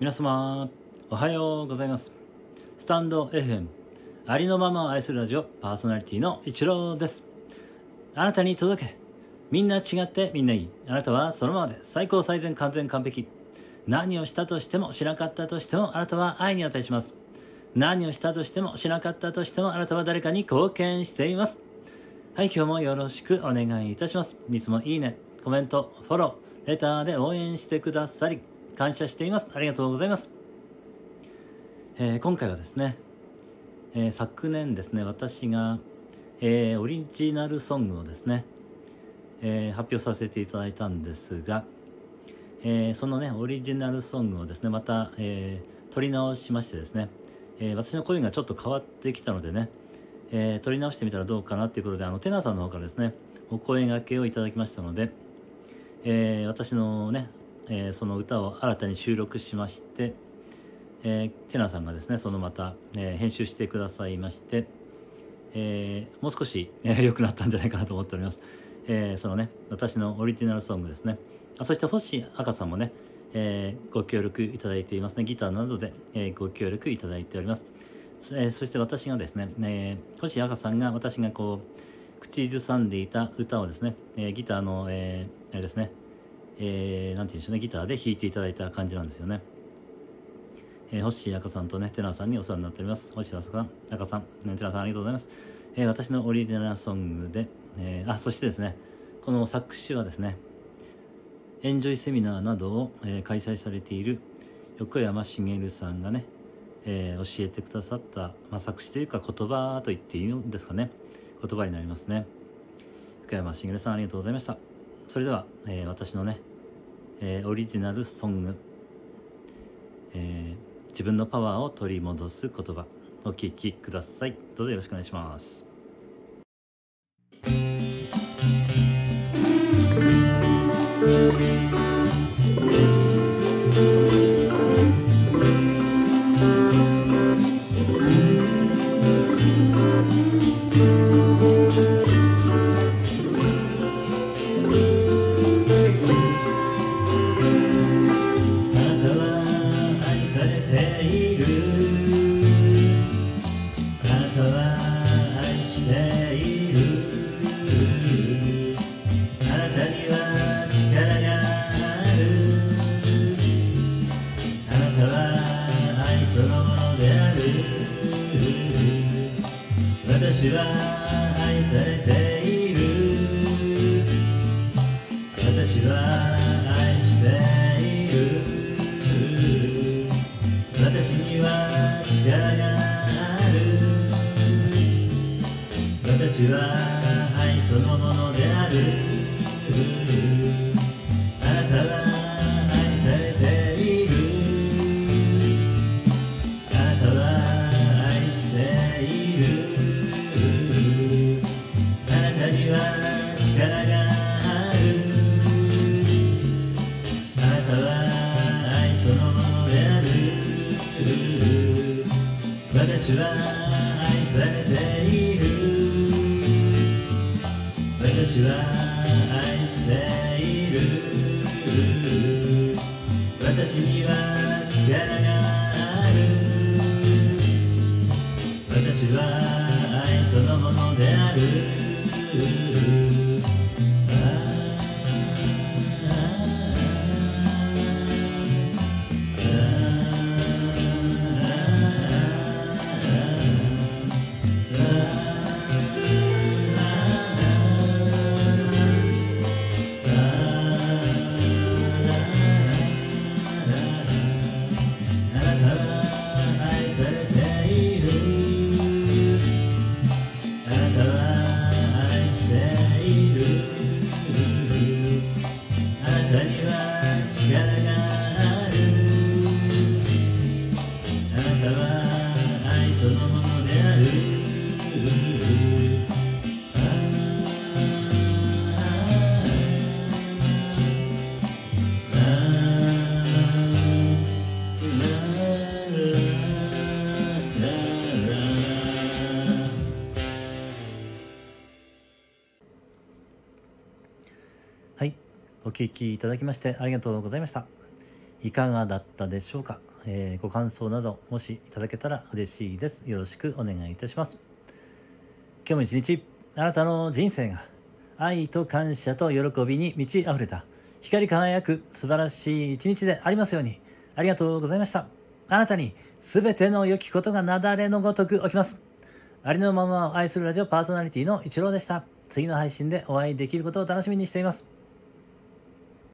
皆様おはようございます。スタンド FM ありのままを愛するラジオパーソナリティの一郎です。あなたに届け。みんな違ってみんないい。あなたはそのままで最高最善完全完璧。何をしたとしてもしなかったとしてもあなたは愛に値します。何をしたとしてもしなかったとしてもあなたは誰かに貢献しています。はい今日もよろしくお願いいたします。いつもいいねコメントフォローレターで応援してくださり。感謝しています。ありがとうございます、えー、今回はですね、えー、昨年ですね私が、えー、オリジナルソングをですね、え発表させていただいたんですが、えそのねオリジナルソングをですねまた、え撮り直しましてですね、え私の声がちょっと変わってきたのでね、え撮り直してみたらどうかなっていうことであのテナーさんの方からですねお声がけをいただきましたので、え私のねえー、その歌を新たに収録しまして、えー、テナさんがですねそのまた、えー、編集してくださいまして、えもう少し良、えー、くなったんじゃないかなと思っております、えそのね私のオリジナルソングですね。あそして星赤さんもね、えご協力いただいていますね。ギターなどで、えご協力いただいております、えそして私がですね、え星赤さんが私がこう口ずさんでいた歌をですね、えギターの、えあれですねえー、なんて言うんでしょうね、ギターで弾いていただいた感じなんですよね。えー、星赤さんとね、テナーさんにお世話になっております。星赤さん、赤さん、ね、テナーさんありがとうございます。えー、私のオリジナルソングで、えー、あ、そしてですね、この作詞はですね、エンジョイセミナーなどを、えー、開催されている横山茂さんがね、えー、教えてくださった、まあ、作詞というか言葉と言っていいんですかね。言葉になりますね。横山茂さんありがとうございました。それでは、えー、私のね、えー、オリジナルソング、えー、自分のパワーを取り戻す言葉お聴きください。どうぞよろしくお願いします。私は愛されている。私は愛している。私には力がある。私は愛そのものである。あなたは愛そのものである。私は愛されている。私は愛している。私には力がある。私は愛そのものである。お聴きいただきましてありがとうございました。いかがだったでしょうか、えー、ご感想などもしいただけたら嬉しいです。よろしくお願いいたします。今日も一日あなたの人生が愛と感謝と喜びに満ち溢れた光り輝く素晴らしい一日でありますようにありがとうございました。あなたに全ての良きことが雪崩のごとく起きます。ありのままを愛するラジオパーソナリティのイチローでした。次の配信でお会いできることを楽しみにしています。